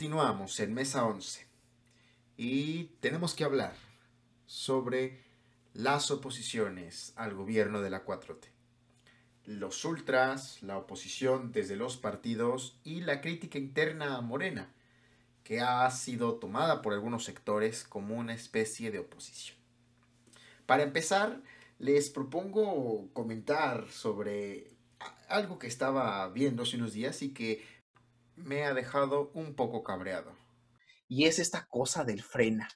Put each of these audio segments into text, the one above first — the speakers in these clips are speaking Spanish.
Continuamos en Mesa 11 y tenemos que hablar sobre las oposiciones al gobierno de la 4T. Los ultras, la oposición desde los partidos y la crítica interna a Morena, que ha sido tomada por algunos sectores como una especie de oposición. Para empezar, les propongo comentar sobre algo que estaba viendo hace unos días y que me ha dejado un poco cabreado. Y es esta cosa del frena.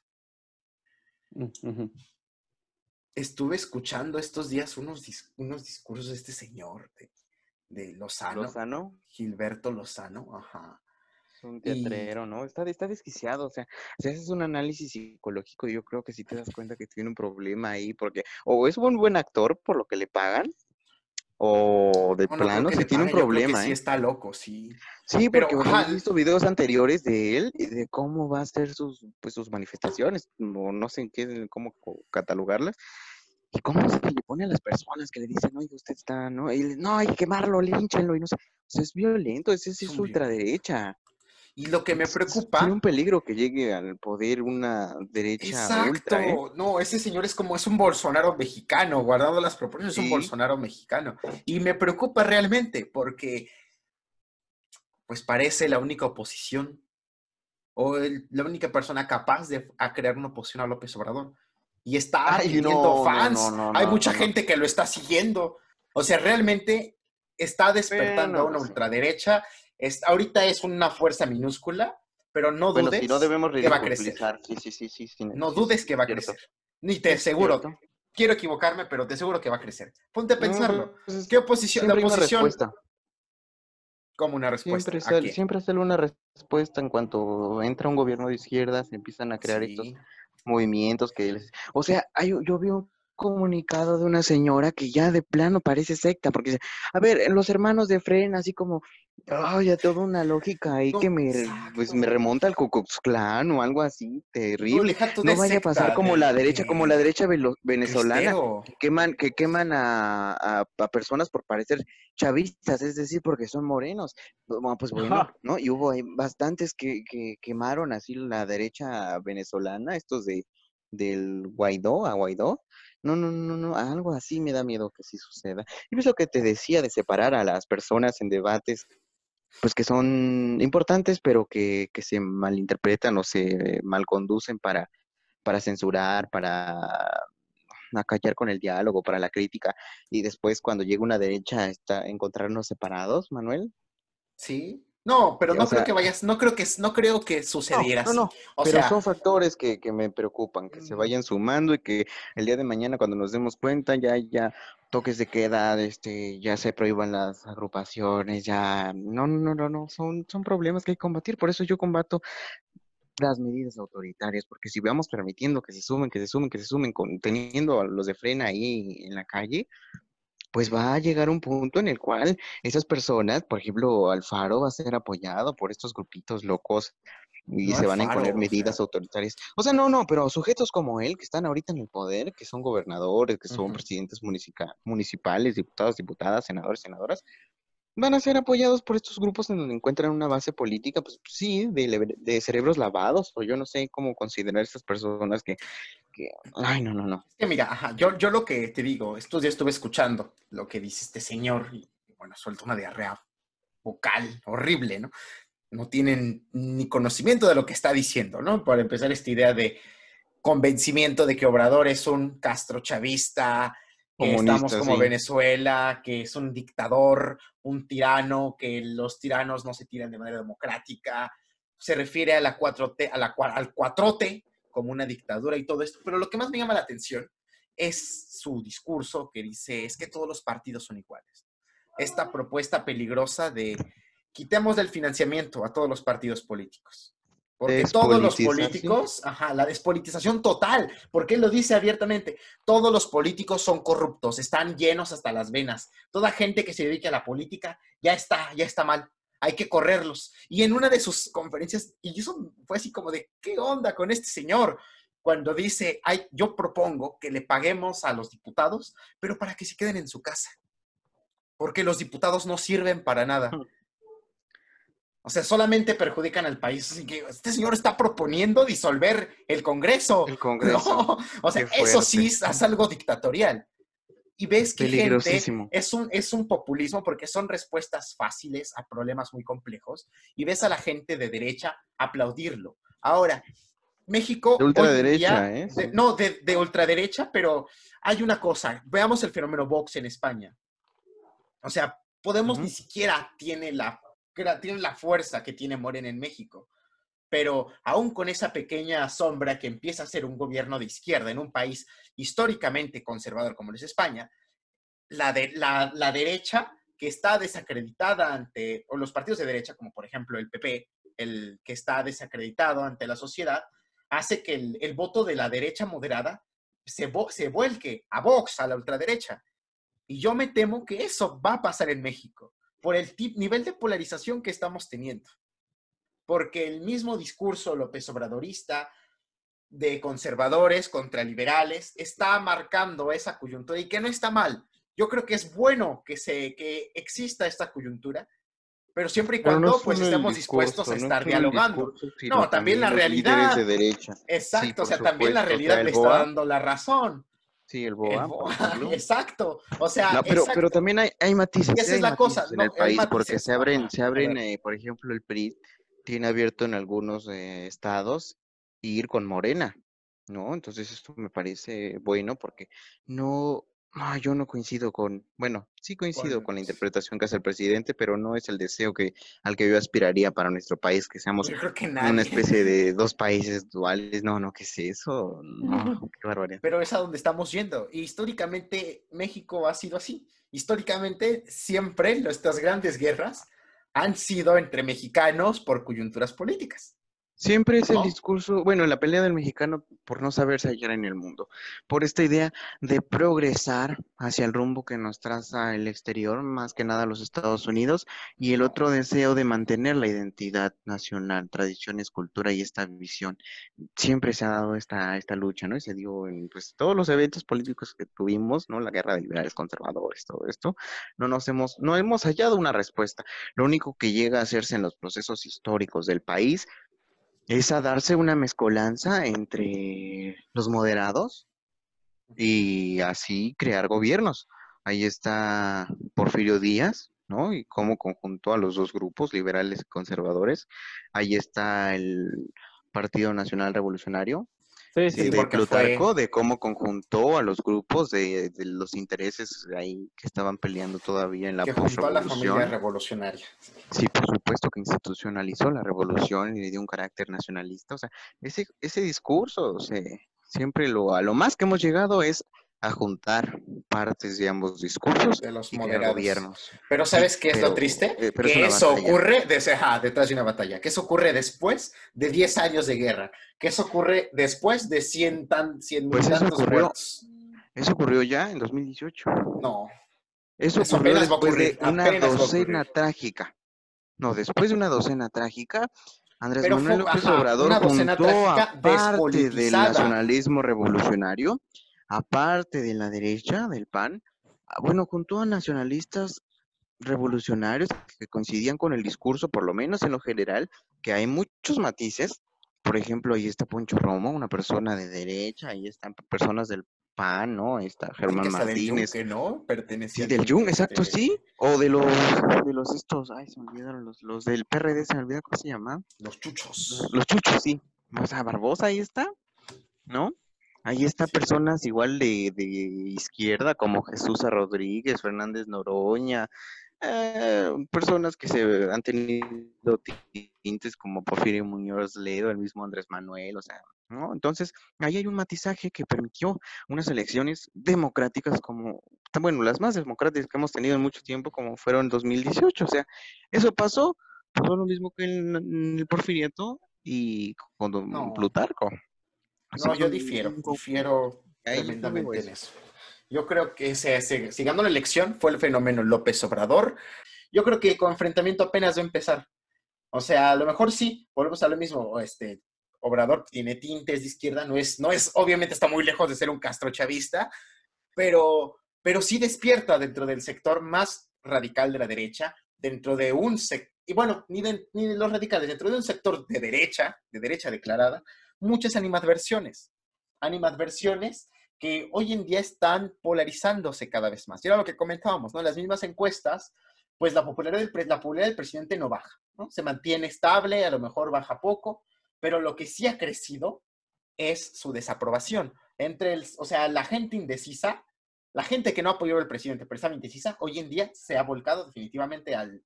Mm, Estuve escuchando estos días unos, unos discursos de este señor, de, de Lozano. ¿Lozano? Gilberto Lozano, ajá. Es un teatrero, ¿no? Está, está desquiciado, o sea, si haces un análisis psicológico, yo creo que sí te das cuenta que tiene un problema ahí, porque o es un buen actor por lo que le pagan, o de plano si tiene un problema, sí ¿eh? está loco, sí. Sí, Pero, porque ajá, he visto videos anteriores de él y de cómo va a ser sus, pues, sus manifestaciones, o no sé en qué, cómo catalogarlas, y cómo se le pone a las personas que le dicen, oye, usted está, ¿no? Y él, no, hay que quemarlo, línchenlo, y no sé. O sea, es violento, sí Es es un ultraderecha. Y lo que me preocupa. Tiene un peligro que llegue al poder una derecha Exacto. ultra, ¿eh? No, ese señor es como es un Bolsonaro mexicano, guardando las proporciones, es un. Bolsonaro mexicano. Y me preocupa realmente porque, pues parece la única oposición o el- la única persona capaz de a crear una oposición a López Obrador. Y está teniendo no, fans. no, no, Hay mucha gente que lo está siguiendo. O sea, realmente está despertando Bueno, a una pues sí. ultraderecha. Es, ahorita es una fuerza minúscula, pero no Bueno, dudes si no debemos que va a crecer. Sí, sí, sí, sí. sí, No dudes que va a cierto. crecer. Ni te aseguro. cierto. Quiero equivocarme, pero te aseguro que va a crecer. Ponte a No, pensarlo. pues es- ¿Qué oposición? La una oposición respuesta. como una respuesta. Siempre, ¿A sale, siempre sale una respuesta en cuanto entra un gobierno de izquierda, se empiezan a crear estos movimientos que les... O sea, hay, yo vi un comunicado de una señora que ya de plano parece secta, porque dice, a ver, los hermanos de Fren, así como, ay, ya toda una lógica ahí No, que me, pues me remonta al Klan o algo así, terrible. No vaya a pasar como la derecha, como la derecha velo- venezolana, que queman, que queman a, a, a personas por parecer chavistas, es decir, porque son morenos. Bueno, pues bueno. ¿no? Y hubo bastantes que, que quemaron así la derecha venezolana, estos de del Guaidó a Guaidó. No, no, no, no, algo así me da miedo que sí suceda. Y es lo que te decía de separar a las personas en debates, pues que son importantes, pero que, que se malinterpretan o se malconducen para, para censurar, para acallar con el diálogo, para la crítica. Y después, cuando llega una derecha, está encontrarnos separados, Manuel. Sí. No, pero no o creo sea, que vayas, no creo que, no creo que no, sucediera no, así. no, O pero sea, son factores que, que me preocupan, que se vayan sumando y que el día de mañana cuando nos demos cuenta ya haya toques de queda, este, ya se prohíban las agrupaciones, ya, no, no, no, no, no, son, son problemas que hay que combatir, por eso yo combato las medidas autoritarias, porque si vamos permitiendo que se sumen, que se sumen, que se sumen, con, teniendo a los de frena ahí en la calle, pues va a llegar un punto en el cual esas personas, por ejemplo, Alfaro va a ser apoyado por estos grupitos locos y no se van a imponer medidas autoritarias. O sea, no, no, pero sujetos como él, que están ahorita en el poder, que son gobernadores, que son presidentes municipa- municipales, diputados, diputadas, senadores, senadoras, van a ser apoyados por estos grupos en donde encuentran una base política, pues sí, de, de cerebros lavados, o yo no sé cómo considerar a estas personas que, que, ay, no, no, no. Es que mira, ajá, yo, yo lo que te digo, estos días estuve escuchando lo que dice este señor y bueno, suelta una diarrea vocal horrible, ¿no? No tienen ni conocimiento de lo que está diciendo, ¿no? Para empezar, esta idea de convencimiento de que Obrador es un castrochavista, que estamos como sí. Venezuela, que es un dictador, un tirano, que los tiranos no se tiran de manera democrática. Se refiere a la 4T, a la, al 4T como una dictadura y todo esto. Pero lo que más me llama la atención es su discurso que dice es que todos los partidos son iguales. Esta propuesta peligrosa de quitemos del financiamiento a todos los partidos políticos. Porque todos los políticos, ajá, la despolitización total, porque él lo dice abiertamente, todos los políticos son corruptos, están llenos hasta las venas. Toda gente que se dedique a la política ya está, ya está mal. Hay que correrlos. Y en una de sus conferencias, y eso fue así como de, ¿qué onda con este señor? Cuando dice, Ay, yo propongo que le paguemos a los diputados, pero para que se queden en su casa. Porque los diputados no sirven para nada. O sea, solamente perjudican al país. Así que este señor está proponiendo disolver el Congreso. El Congreso. O sea, eso sí es algo dictatorial. Y ves que gente es un, es un populismo porque son respuestas fáciles a problemas muy complejos. Y ves a la gente de derecha aplaudirlo. Ahora, México. De ultraderecha, ¿eh? no, de, de, ultraderecha, pero hay una cosa. Veamos el fenómeno Vox en España. O sea, Podemos ni siquiera tiene la, tiene la fuerza que tiene Morena en México. Pero aún con esa pequeña sombra que empieza a ser un gobierno de izquierda en un país históricamente conservador como es España, la, de, la, la derecha que está desacreditada ante, o los partidos de derecha, como por ejemplo el PP, el que está desacreditado ante la sociedad, hace que el, el voto de la derecha moderada se, se vuelque a Vox, a la ultraderecha. Y yo me temo que eso va a pasar en México por el nivel de polarización que estamos teniendo. Porque el mismo discurso López Obradorista de conservadores contra liberales está marcando esa coyuntura y que no está mal. Yo creo que es bueno que, se, que exista esta coyuntura, pero siempre y cuando pues estemos dispuestos a estar dialogando. no, también, la realidad. De derecha. Exacto, o sea, también la realidad le está dando la razón. Sí, el BOA. exacto. O sea, pero, pero también hay, hay matices. esa es la cosa. En el país, porque se abren, se abren eh, por ejemplo, el PRI tiene abierto en algunos eh, estados ir con Morena, ¿no? Entonces esto me parece bueno porque no, Ah, yo no coincido con, bueno, sí coincido con la interpretación que hace el presidente, pero no es el deseo que al que yo aspiraría para nuestro país, que seamos una especie de dos países duales. No, no, ¿qué es eso? No, qué barbaridad. Pero es a donde estamos yendo. Y históricamente México ha sido así. Históricamente siempre estas grandes guerras han sido entre mexicanos por coyunturas políticas. Siempre es el discurso, bueno, la pelea del mexicano por no saberse hallar en el mundo, por esta idea de progresar hacia el rumbo que nos traza el exterior, más que nada los Estados Unidos, y el otro deseo de mantener la identidad nacional, tradiciones, cultura y esta visión. Siempre se ha dado esta, esta lucha, ¿no? Y se dio en pues, todos los eventos políticos que tuvimos, ¿no? La guerra de liberales conservadores, todo esto, no nos hemos, no hemos hallado una respuesta. Lo único que llega a hacerse en los procesos históricos del país es a darse una mezcolanza entre los moderados y así crear gobiernos. Ahí está Porfirio Díaz, ¿no? Y cómo conjuntó a los dos grupos, liberales y conservadores. Ahí está el Partido Nacional Revolucionario, Sí, sí, de Plutarco, de cómo conjuntó a los grupos de, los intereses ahí que estaban peleando todavía en la Que juntó a la familia revolucionaria. Sí, por supuesto que institucionalizó la revolución y le dio un carácter nacionalista. O sea, ese, ese discurso, o sea, siempre lo, a lo más que hemos llegado es a juntar partes de ambos discursos de los gobiernos. Pero ¿sabes qué es lo triste? Eh, que eso ocurre detrás de una batalla, que eso ocurre después de 10 años de guerra, que eso ocurre después de 100, tan, 100 pues eso ocurrió, Eso ocurrió ya en 2018. No. Eso, ocurrió después de una docena trágica. No, después de una docena trágica, Andrés Manuel López Obrador juntó a parte del nacionalismo revolucionario aparte de la derecha, del PAN, ah, bueno, junto a nacionalistas revolucionarios que coincidían con el discurso, por lo menos en lo general, que hay muchos matices. Por ejemplo, ahí está Poncho Romo, una persona de derecha, ahí están personas del PAN, ¿no? Ahí está Germán Martínez. que ¿no? Pertenecía. Sí, del Jung, exacto, sí. O de los, de los estos, ay, se me olvidaron, los, los del PRD, se me olvidó cómo se llama. Los chuchos. Los chuchos, sí. O sea, Barbosa ahí está, ¿no? Ahí está personas igual de, de izquierda como Jesús Rodríguez, Fernández Noroña, eh, personas que se han tenido tintes como Porfirio Muñoz Ledo, el mismo Andrés Manuel, o sea, ¿no? Entonces, ahí hay un matizaje que permitió unas elecciones democráticas como, bueno, las más democráticas que hemos tenido en mucho tiempo, como fueron en 2018, o sea, eso pasó, pasó lo mismo que en, el Porfiriato y con Plutarco. No, yo difiero, difiero tremendamente en eso. Yo creo que se, se, la elección fue el fenómeno López Obrador. Yo creo que con enfrentamiento apenas va a empezar. O sea, a lo mejor sí, volvemos a lo mismo. Este, Obrador tiene tintes de izquierda, no es, no es, obviamente está muy lejos de ser un castro chavista, pero, pero sí despierta dentro del sector más radical de la derecha dentro de un sector, y bueno, ni, ni de los radicales, dentro de un sector de derecha, de derecha declarada, muchas animadversiones. Animadversiones que hoy en día están polarizándose cada vez más. Y era lo que comentábamos, ¿no? Las mismas encuestas, pues la popularidad del, presidente no baja, ¿no? Se mantiene estable, a lo mejor baja poco, pero lo que sí ha crecido es su desaprobación. Entre el, o sea, la gente indecisa, la gente que no apoyó al presidente, pero estaba indecisa, hoy en día se ha volcado definitivamente al,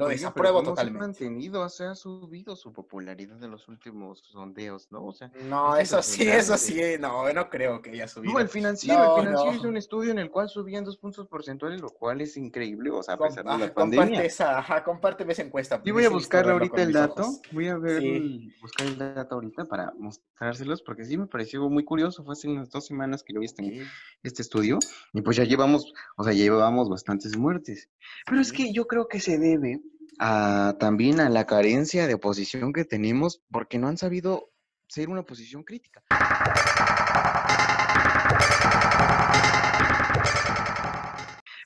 lo desapruebo totalmente. Se ha mantenido, se ha subido su popularidad de los últimos sondeos, ¿no? O sea, no, eso sí, eso sí, no, no creo que haya subido. No, el financiero, el financiero hizo un estudio en el cual subían dos puntos porcentuales, lo cual es increíble, o sea, a pesar de la pandemia. Comparte esa, ajá, compárteme esa encuesta. Yo voy a buscar ahorita el dato, voy a ver, buscar el dato ahorita para mostrárselos, porque sí me pareció muy curioso, fue hace unas dos semanas que yo vi este, este estudio, y pues ya llevamos, o sea, llevamos bastantes muertes. Pero es que yo creo que se debe también a la carencia de oposición que tenemos porque no han sabido ser una oposición crítica.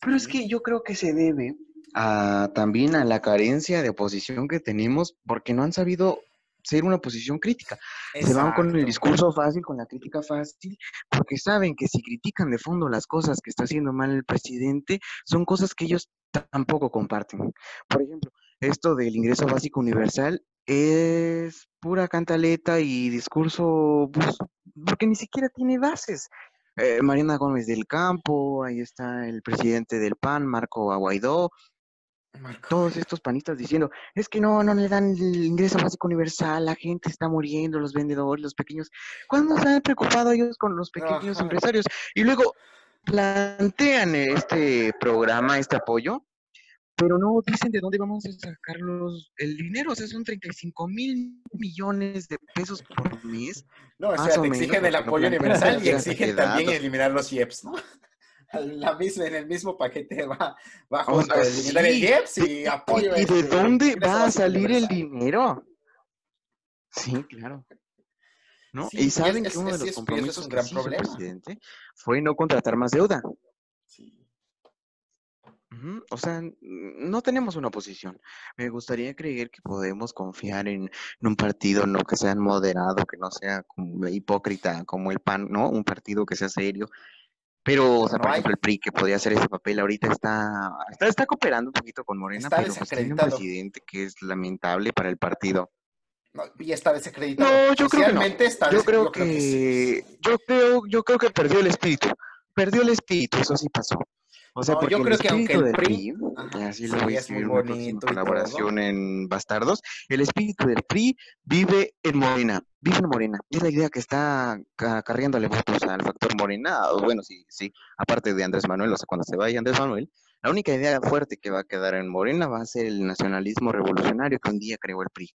Pero es que yo creo que se debe a, también a la carencia de oposición que tenemos porque no han sabido ser una oposición crítica. Se van con el discurso fácil, con la crítica fácil, porque saben que si critican de fondo las cosas que está haciendo mal el presidente, son cosas que ellos tampoco comparten. Por ejemplo, esto del ingreso básico universal es pura cantaleta y discurso, pues, porque ni siquiera tiene bases. Eh, Mariana Gómez del Campo, ahí está el presidente del PAN, Marco Aguaidó, todos estos panistas diciendo, es que no, no le dan el ingreso básico universal, la gente está muriendo, los vendedores, los pequeños. ¿Cuándo se han preocupado ellos con los pequeños empresarios? Y luego plantean este programa, este apoyo, pero no dicen de dónde vamos a sacar el dinero. O sea, son 35 mil millones de pesos por mes. No, o sea, te exigen el apoyo universal y exigen también eliminar los IEPS, ¿no? La misma, en el mismo paquete va, va junto eliminar el IEPS y apoyo. ¿Y de este, dónde va a salir el dinero? Sí, claro. ¿No? y saben que uno de los compromisos que hizo el presidente fue no contratar más deuda. O sea, no tenemos una oposición. Me gustaría creer que podemos confiar en, un partido no que sea moderado, que no sea como hipócrita como el PAN, ¿no? Un partido que sea serio. Pero, o sea, por ejemplo, el PRI que podría hacer ese papel ahorita está, está, cooperando un poquito con Morena, pero pues tiene un presidente que es lamentable para el partido. y está desacreditado. No, yo creo que no. yo creo que, yo creo, yo creo que perdió el espíritu. Perdió el espíritu, eso sí pasó. O sea, porque yo creo que aunque el PRI, así lo voy a escribir en colaboración en Bastardos, el espíritu del PRI vive en Morena, vive en Morena. Es la idea que está cargándole votos al factor Morena. Bueno, sí, sí, aparte de Andrés Manuel, o sea, cuando se vaya Andrés Manuel, la única idea fuerte que va a quedar en Morena va a ser el nacionalismo revolucionario que un día creó el PRI.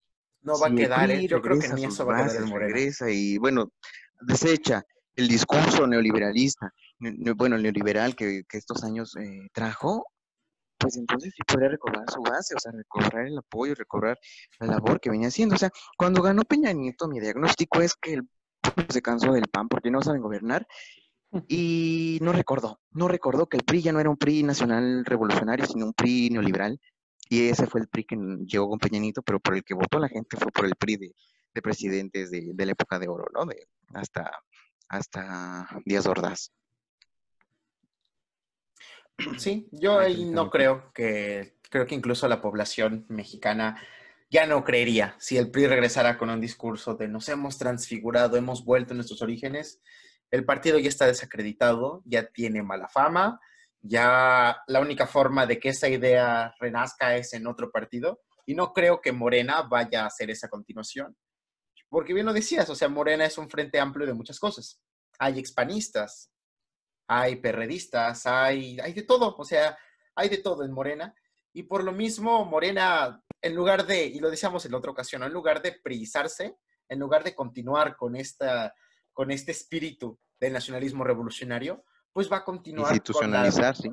No va a quedar, ¿eh? yo creo que ni eso va a quedar en Morena. Regresa y, bueno, desecha el discurso neoliberalista bueno, neoliberal que, estos años eh, trajo, pues entonces sí podría recobrar su base, o sea, recobrar el apoyo, recobrar la labor que venía haciendo. O sea, cuando ganó Peña Nieto, mi diagnóstico es que el se cansó del PAN porque no saben gobernar y no recordó, no recordó que el PRI ya no era un PRI nacional revolucionario, sino un PRI neoliberal. Y ese fue el PRI que llegó con Peña Nieto, pero por el que votó la gente fue por el PRI de, presidentes de, la época de oro, ¿no? De, hasta, hasta Díaz Ordaz. Sí, yo ahí no creo que, creo que incluso la población mexicana ya no creería si el PRI regresara con un discurso de nos hemos transfigurado, hemos vuelto a nuestros orígenes. El partido ya está desacreditado, ya tiene mala fama, ya la única forma de que esa idea renazca es en otro partido. Y no creo que Morena vaya a hacer esa continuación. Porque bien lo decías, o sea, Morena es un frente amplio de muchas cosas. Hay expanistas, hay perredistas, hay, hay de todo, o sea, hay de todo en Morena. Y por lo mismo, Morena, en lugar de, y lo decíamos en la otra ocasión, en lugar de prisarse, en lugar de continuar con, esta, con este espíritu del nacionalismo revolucionario, pues va a continuar. Institucionalizarse.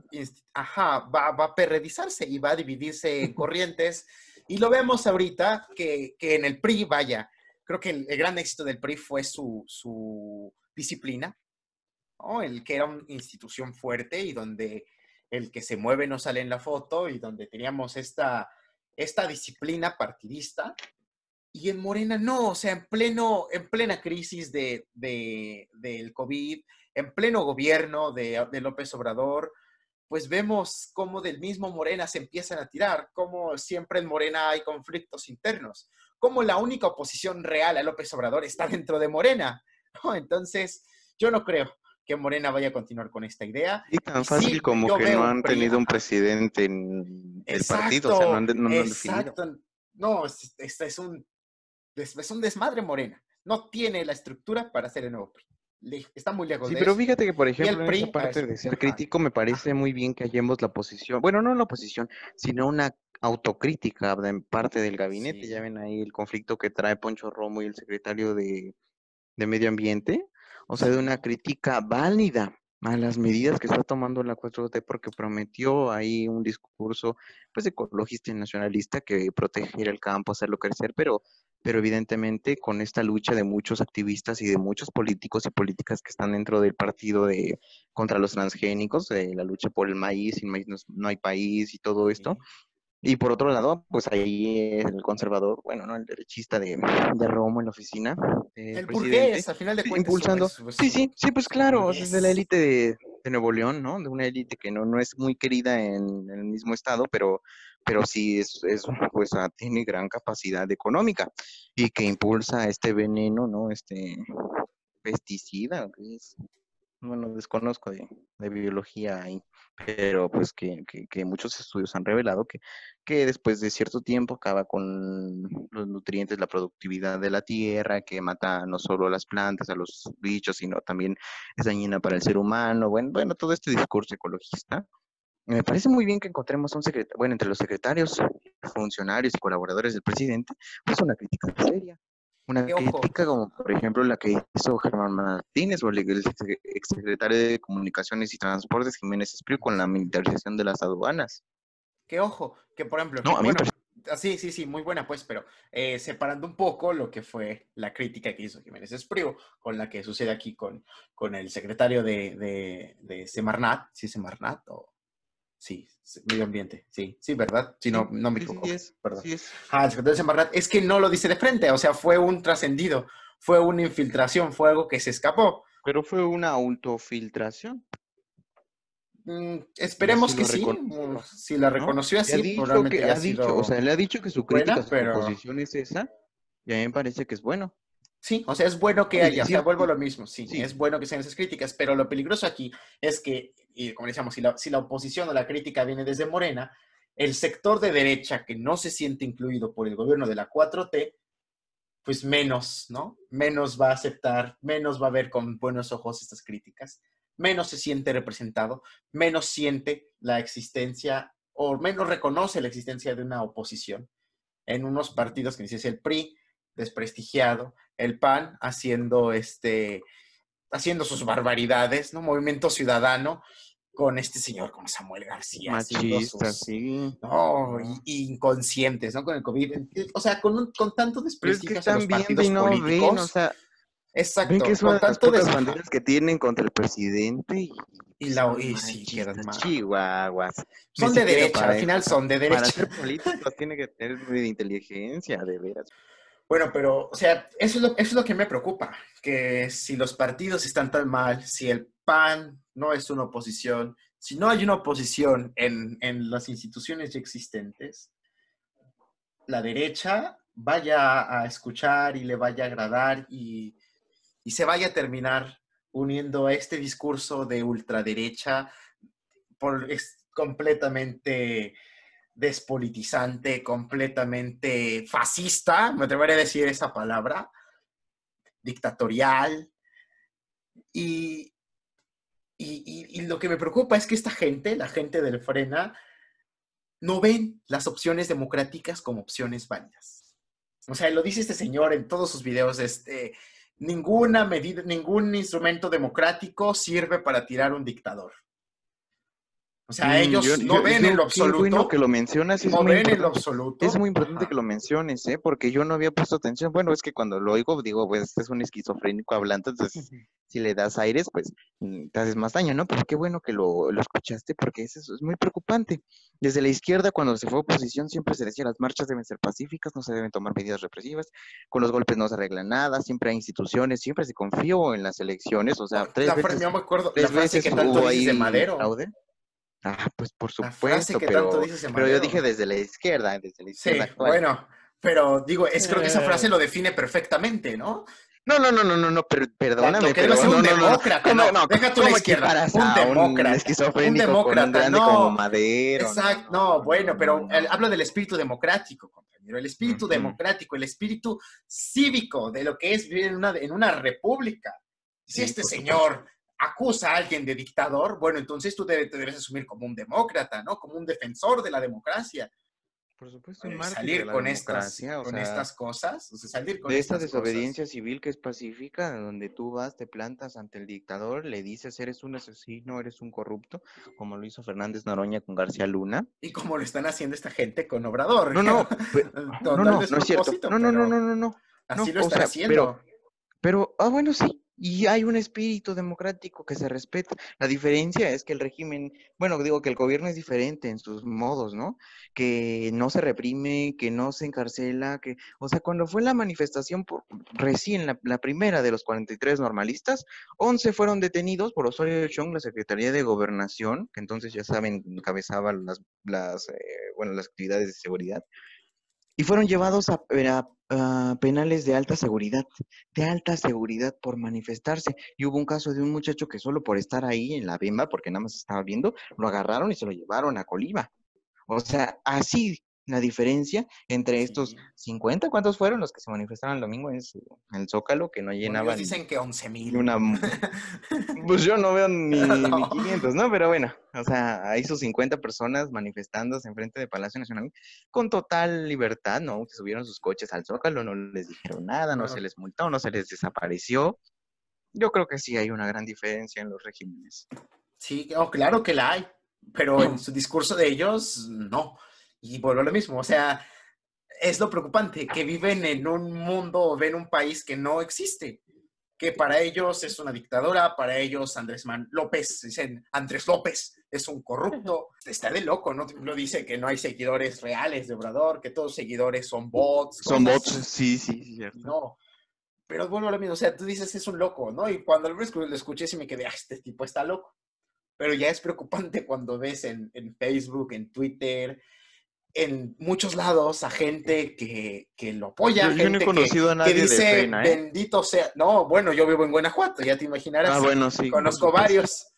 ajá, va, va, a perredizarse y va a dividirse en corrientes. y lo vemos ahorita que, que en el PRI, vaya, creo que el, el, gran éxito del PRI fue su, su disciplina, el que era una institución fuerte y donde el que se mueve no sale en la foto y donde teníamos esta, esta disciplina partidista. Y en Morena no, o sea, en, pleno, en plena crisis de, del COVID, en pleno gobierno de, de López Obrador, pues vemos cómo del mismo Morena se empiezan a tirar, cómo siempre en Morena hay conflictos internos, cómo la única oposición real a López Obrador está dentro de Morena. Entonces, yo no creo que Morena vaya a continuar con esta idea. Y tan fácil como que no han tenido un presidente en el partido, o sea, no han, no, exacto. No, es, es, un, es un desmadre Morena. No tiene la estructura para hacer el nuevo PRI está muy lejos. Sí, pero fíjate que, por ejemplo, en esa parte de ser crítico, me parece muy bien que hallemos la posición, bueno, no la posición, sino una autocrítica de parte del gabinete. Ya ven ahí el conflicto que trae Poncho Romo y el secretario de, de Medio Ambiente, o sea, de una crítica válida a las medidas que está tomando la 4T porque prometió ahí un discurso pues ecologista y nacionalista que proteger el campo, hacerlo crecer, pero pero evidentemente con esta lucha de muchos activistas y de muchos políticos y políticas que están dentro del partido de contra los transgénicos, de la lucha por el maíz, sin maíz no, hay país y todo esto. Y por otro lado, pues ahí el conservador, bueno, no el derechista de, de Romo en la oficina. el burgués, al final de cuentas. Impulsando. sí, sí, sí, pues claro, es de la élite de, de, Nuevo León, ¿no? De una élite que no, no es muy querida en, en el mismo estado, pero pero sí es, es, pues ah, tiene gran capacidad económica y que impulsa este veneno, ¿no? Este pesticida, bueno, desconozco de, biología ahí, pero pues que, que, muchos estudios han revelado que, que después de cierto tiempo acaba con los nutrientes, la productividad de la tierra, que mata no solo a las plantas, a los bichos, sino también es dañina para el ser humano, bueno, bueno, todo este discurso ecologista me parece muy bien que encontremos un secretario, bueno, entre los secretarios, funcionarios y colaboradores del presidente, pues una crítica seria. Una crítica como, por ejemplo, la que hizo Germán Martínez o el exsecretario de Comunicaciones y Transportes, Jiménez Espriu, con la militarización de las aduanas. Que ojo, que por ejemplo, no, bueno, ah, sí, sí, sí, muy buena pues, pero eh, separando un poco lo que fue la crítica que hizo Jiménez Espriu con la que sucede aquí con, con el secretario de, de, de Semarnat, ¿sí Semarnat o Sí, medio ambiente, sí, sí, ¿verdad? Si no, no me equivoco. Sí, es, perdón. Sí es. Ah, es que no lo dice de frente, o sea, fue un trascendido, fue una infiltración, fue algo que se escapó. Pero fue una autofiltración. Mm, esperemos que sí, mm, si la reconoció así, ha dicho que ha dicho, o sea, le ha dicho que su crítica, su posición es esa, y a mí me parece que es bueno. Sí, o sea, es bueno que haya, o sea, vuelvo a lo mismo, sí, es bueno que sean esas críticas, pero lo peligroso aquí es que, y como decíamos, si la, si la oposición o la crítica viene desde Morena, el sector de derecha que no se siente incluido por el gobierno de la 4T, pues menos, ¿no? Menos va a aceptar, menos va a ver con buenos ojos estas críticas, menos se siente representado, menos siente la existencia o menos reconoce la existencia de una oposición en unos partidos que dice el PRI, desprestigiado, el PAN haciendo este haciendo sus barbaridades, ¿no? Movimiento Ciudadano con este señor, con Samuel García. Machista, sí. No, inconscientes, ¿no? Con el COVID. O sea, con, con tanto desprestigio es que los partidos no políticos. o sea, Exacto. Ven que son con tanto las banderas que tienen contra el presidente y, y, la, y sí, quedan mal. Chihuahuas. Son de derecha, al final son de derecha. Para ser políticos tiene que tener de inteligencia, de veras. Bueno, pero, o sea, eso es, lo, que me preocupa, que si los partidos están tan mal, si el PAN no es una oposición, si no hay una oposición en, las instituciones ya existentes, la derecha vaya a escuchar y le vaya a agradar y, y se vaya a terminar uniendo a este discurso de ultraderecha por, es completamente despolitizante, completamente fascista, me atrevería a decir esa palabra, dictatorial. Y, y, lo que me preocupa es que esta gente, la gente del Frena, no ven las opciones democráticas como opciones válidas. O sea, lo dice este señor en todos sus videos, este, ninguna medida, ningún instrumento democrático sirve para tirar un dictador. O sea, Mm, ellos yo- no yo- ven yo- en lo bueno absoluto. que lo mencionas. Es No ven en lo absoluto. Es muy importante Ajá. que lo menciones, ¿eh? Porque yo no había puesto atención. Bueno, es que cuando lo oigo, digo, pues este es un esquizofrénico hablando, entonces si le das aires, pues mm, te haces más daño, ¿no? Pero qué bueno que lo, lo escuchaste porque es, eso es muy preocupante. Desde la izquierda, cuando se fue a oposición, siempre se decía las marchas deben ser pacíficas, no se deben tomar medidas represivas, con los golpes no se arregla nada, siempre hay instituciones, siempre se confió en las elecciones, o sea, tres la veces, me acuerdo, la tres frase veces que tanto hubo dices de ahí Madero. fraude. Ah, pues por La frase supuesto, que pero, tanto dices de pero yo dije desde la izquierda, desde la Sí, izquierda actual. bueno, pero digo, es creo que esa frase Eh. lo define perfectamente, ¿no? No, no, no, no, no, no, per- perdóname, pero ser un no, no, no, demócrata, ¿cómo- no, deja tú la cómo izquierda, un a demócrata, un esquizofrénico con demócrata, un grande no. como Madero? Exacto, no, bueno, pero el- hablo del espíritu democrático, compañero, el espíritu democrático, el espíritu cívico de lo que es vivir en una, en una república. Si Sí, este señor acusa a alguien de dictador, bueno, entonces tú te, te debes asumir como un demócrata, ¿no? Como un defensor de la democracia. Por supuesto, Eh, un salir de la con estas, o con sea, estas cosas, o sea, salir con de esta estas cosas. desobediencia civil que es pacífica, donde tú vas, te plantas ante el dictador, le dices eres un asesino, eres un corrupto, como lo hizo Fernández Noroña con García Luna. Y como lo están haciendo esta gente con Obrador. No, no, pe- Total no, no, no es cierto. No, no, no, pero no, no, no. Así no, lo o están sea, haciendo. pero- Pero, ah, bueno, sí. Y hay un espíritu democrático que se respeta. La diferencia es que el régimen, bueno, digo que el gobierno es diferente en sus modos, ¿no? Que no se reprime, que no se encarcela, que, o sea, cuando fue la manifestación por, recién, la, primera de los 43 normalistas, 11 fueron detenidos por Osorio Chong, la Secretaría de Gobernación, que entonces ya saben, encabezaba las, las, eh, bueno, las actividades de seguridad, y fueron llevados a, a- a penales de alta seguridad de alta seguridad por manifestarse. Y hubo un caso de un muchacho que solo por estar ahí en la bimba, porque nada más estaba viendo, lo agarraron y se lo llevaron a Colima. O sea, así la diferencia entre estos Sí. 50, ¿cuántos fueron los que se manifestaron el domingo en, su- en el Zócalo, que no Bueno, llenaban ellos dicen que 11 ni mil. una... Pues yo no veo ni, No. ni 500, ¿no? Pero bueno, o sea, hay sus 50 personas manifestándose enfrente de Palacio Nacional con total libertad, ¿no? Que subieron sus coches al Zócalo, no les dijeron nada, no se les multó, no se les desapareció. Yo creo que sí hay una gran diferencia en los regímenes. Sí, oh, claro que la hay, pero en su discurso de ellos, no. Y vuelvo a lo mismo, o sea, es lo preocupante, que viven en un mundo o ven un país que no existe, que para ellos es una dictadura, para ellos Andrés Man López, dicen Andrés López es un corrupto, está de loco, ¿no? Lo dice que no hay seguidores reales de Obrador, que todos los seguidores son bots. Son bots, sí, sí, sí, cierto. No. Pero vuelvo a lo mismo, o sea, tú dices es un loco, ¿no? Y cuando lo escuché sí me quedé, ah, este tipo está loco. Pero ya es preocupante cuando ves en, en Facebook, en Twitter, en muchos lados a gente que, que lo apoya, Yo, yo no he que, conocido a que nadie de dice, ¿eh? bendito sea. No, bueno, yo vivo en Guanajuato, ya te imaginarás. Ah, bueno, sí. Conozco varios.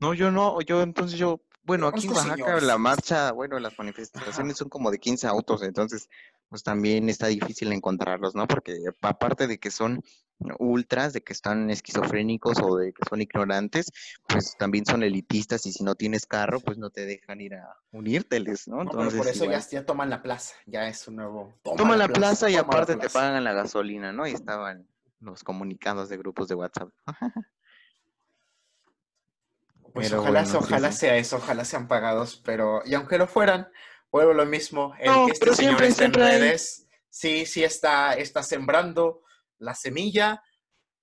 No, yo no, yo entonces yo, bueno, aquí en Oaxaca señores. la marcha, bueno, las manifestaciones son como de 15 autos, entonces pues también está difícil encontrarlos, ¿no? Porque aparte de que son ultras, de que están esquizofrénicos o de que son ignorantes, pues también son elitistas y si no tienes carro, pues no te dejan ir a unírteles, ¿no? No, pero Entonces, por eso ya, igual, ya toman la plaza, ya es un nuevo... Toma, toman la plaza y aparte te pagan la gasolina, ¿no? Y estaban los comunicados de grupos de WhatsApp. Pues Pero ojalá, bueno, ojalá sí. sea eso, ojalá sean pagados, pero y aunque lo fueran, vuelvo lo mismo, el No, que este pero señor siempre- esté en siempre hay- redes, sí, sí está, está sembrando la semilla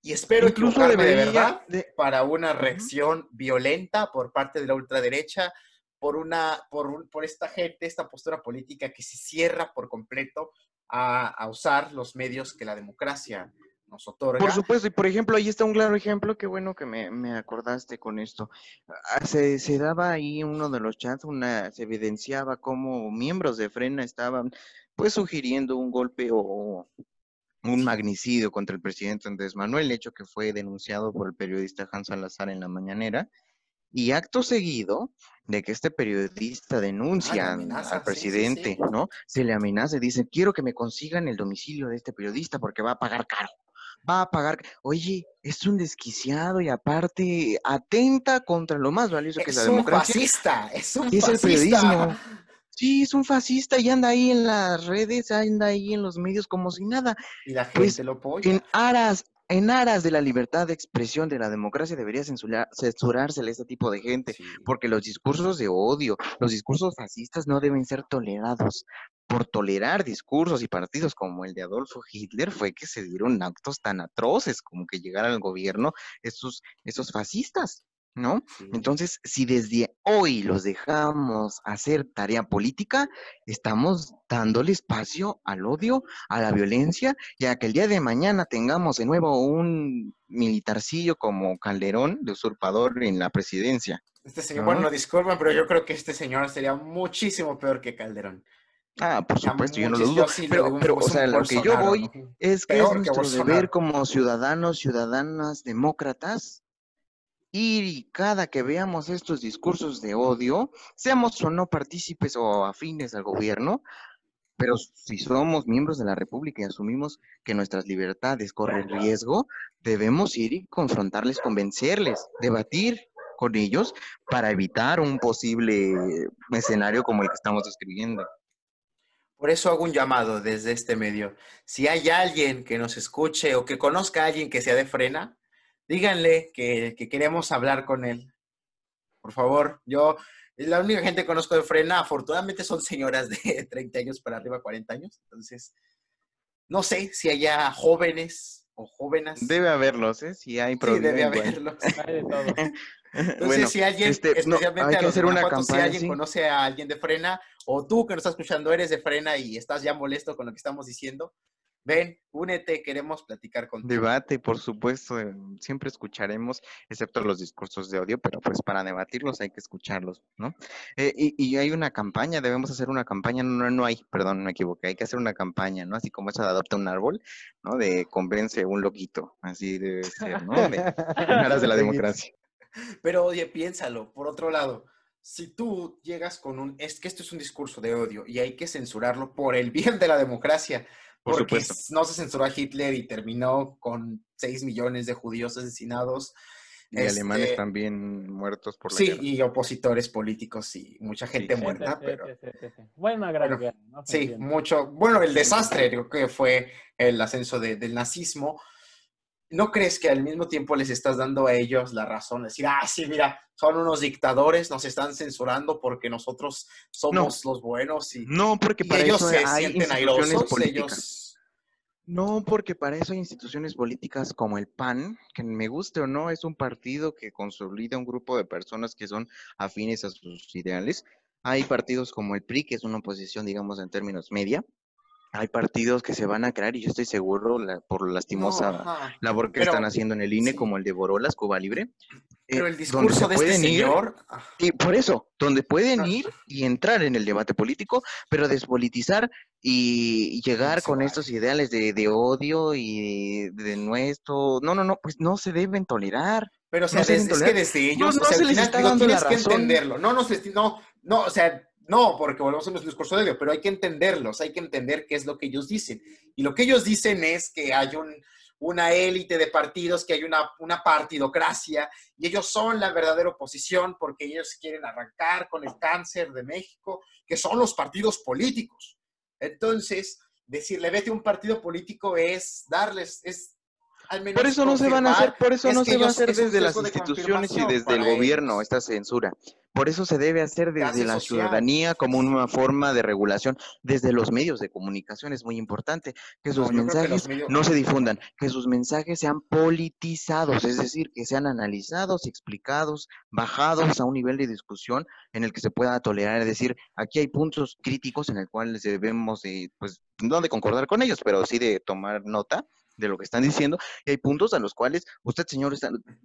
y espero Incluso equivocarme de debería verdad de- para una reacción violenta por parte de la ultraderecha, por una, por, un- por esta gente, esta postura política que se cierra por completo a, a usar los medios que la democracia nos otorga. Por supuesto, y por ejemplo, ahí está un claro ejemplo, qué bueno que me, me acordaste con esto. Ah, Se, se daba ahí uno de los chats, una, se evidenciaba cómo miembros de Frena estaban pues sugiriendo un golpe o un magnicidio contra el presidente Andrés Manuel, hecho que fue denunciado por el periodista Hans Salazar en la mañanera. Y acto seguido de que este periodista denuncia amenaza, al sí, sí, sí. presidente, ¿no? Se le amenaza y dice, quiero que me consigan el domicilio de este periodista porque va a pagar caro. Va a pagar. Oye, es un desquiciado y aparte atenta contra lo más valioso que es, es la un democracia. fascista, es un Y es el fascista. periodismo. Sí, es un fascista y anda ahí en las redes, anda ahí en los medios como si nada. Y la gente Pues, lo apoya. En aras, en aras de la libertad de expresión de la democracia debería censurar, censurársele a este tipo de gente, porque los discursos de odio, los discursos fascistas no deben ser tolerados. Por tolerar discursos y partidos como el de Adolfo Hitler fue que se dieron actos tan atroces como que llegaran al gobierno esos, esos fascistas. ¿No? Entonces, si desde hoy los dejamos hacer tarea política, estamos dándole espacio al odio, a la violencia, y a que el día de mañana tengamos de nuevo un militarcillo como Calderón, de usurpador en la presidencia. Este señor, bueno, disculpen, pero yo creo que este señor sería muchísimo peor que Calderón. Ah, por supuesto, yo no lo dudo. pero, pero o sea, lo que yo voy es que es nuestro deber como ciudadanos, ciudadanas, demócratas, y cada que veamos estos discursos de odio, seamos o no partícipes o afines al gobierno, pero si somos miembros de la República y asumimos que nuestras libertades corren riesgo, debemos ir y confrontarles, convencerles, debatir con ellos para evitar un posible escenario como el que estamos describiendo. Por eso hago un llamado desde este medio. Si hay alguien que nos escuche o que conozca a alguien que sea de frena, díganle que, queremos hablar con él. Por favor, yo, la única gente que conozco de frena, afortunadamente son señoras de 30 años para arriba, 40 años. Entonces, no sé si haya jóvenes o jóvenes. Debe haberlos, ¿eh? Si hay problemas. Sí, debe haberlos. Entonces, si alguien, este, especialmente a los hacer una si alguien conoce a alguien de frena, o tú que nos estás escuchando eres de frena y estás ya molesto con lo que estamos diciendo, ven, únete, queremos platicar contigo. Debate, por supuesto, eh, siempre escucharemos, excepto los discursos de odio, pero pues para debatirlos hay que escucharlos, ¿no? Eh, y, hay una campaña, debemos hacer una campaña, no, no hay, perdón, me equivoqué, hay que hacer una campaña, ¿no? Así como esa de adopta un árbol, ¿no? De convence un loquito, así debe ser, ¿no? De, de la democracia. Pero oye, piénsalo, por otro lado, si tú llegas con un, es que esto es un discurso de odio y hay que censurarlo por el bien de la democracia, porque no se censuró a Hitler y terminó con 6 millones de judíos asesinados. Y alemanes este, también muertos por la Sí, y opositores políticos y mucha gente muerta, pero... Buena gran ¿no? Sí, mucho... Bueno, el desastre creo que fue el ascenso del nazismo. ¿No crees que al mismo tiempo les estás dando a ellos la razón? Decir, ah, sí, mira, son unos dictadores, nos están censurando porque nosotros somos los buenos y, no, porque para ellos se sienten airosos, ellos no, porque para eso hay instituciones políticas como el PAN, que me guste o no, es un partido que consolida un grupo de personas que son afines a sus ideales. Hay partidos como el PRI, que es una oposición, digamos, en términos media. Hay partidos que se van a crear y yo estoy seguro por lastimosa labor que están haciendo en el INE, como el de Borolas, Cuba Libre, pero eh, el discurso de este señor. Y por eso, donde pueden ah. ir y entrar en el debate político, pero despolitizar y llegar con estos ideales de, odio y de, nuestro. No, no, no, pues no se deben tolerar. Pero o sea, es, que desde ellos, o sea, al final, tienes que entenderlo. No, no, no, no, o sea, no, porque volvemos a nuestro discurso de odio, pero hay que entenderlos, hay que entender qué es lo que ellos dicen. Y lo que ellos dicen es que hay un una élite de partidos, que hay una, una partidocracia y ellos son la verdadera oposición porque ellos quieren arrancar con el cáncer de México, que son los partidos políticos. Entonces, decirle vete a un partido político es darles, es por eso no se van a hacer, por eso no se va a hacer desde las instituciones y desde el gobierno esta censura. Por eso se debe hacer desde la ciudadanía como una forma de regulación, desde los medios de comunicación es muy importante que sus mensajes no se difundan, que sus mensajes sean politizados, es decir, que sean analizados, explicados, bajados a un nivel de discusión en el que se pueda tolerar, es decir, aquí hay puntos críticos en el cual debemos de, pues, no de concordar con ellos, pero sí de tomar nota de lo que están diciendo y hay puntos a los cuales usted señor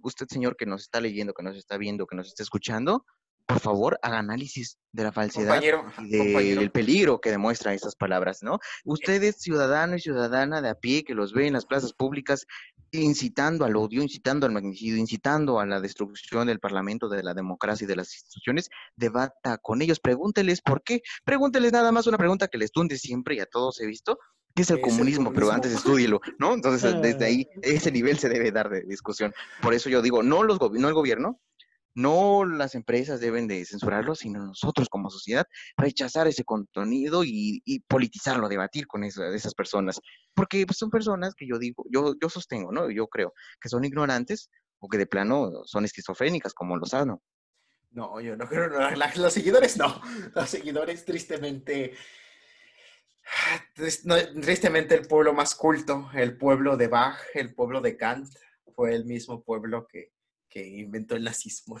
usted señor que nos está leyendo que nos está viendo que nos está escuchando por favor haga análisis de la falsedad y del peligro que demuestra estas palabras no usted es ciudadano y ciudadana de a pie que los ve en las plazas públicas incitando al odio incitando al magnicidio incitando a la destrucción del parlamento de la democracia y de las instituciones debata con ellos pregúnteles por qué pregúnteles nada más una pregunta que les tunde siempre y a todos he visto ¿Qué es el, comunismo? Pero antes estúdielo, ¿no? Entonces, desde ahí, ese nivel se debe dar de discusión. Por eso yo digo, no, los no el gobierno, no las empresas deben de censurarlo, sino nosotros como sociedad rechazar ese contenido y, politizarlo, debatir con esa- esas personas. Porque pues, son personas que yo digo, yo, sostengo, ¿no? Yo creo que son ignorantes o que de plano son esquizofrénicas, como Lozano. No, yo no creo, no, los seguidores no. Los seguidores, tristemente, tristemente el pueblo más culto, el pueblo de Bach, el pueblo de Kant, fue el mismo pueblo que, que inventó el nazismo.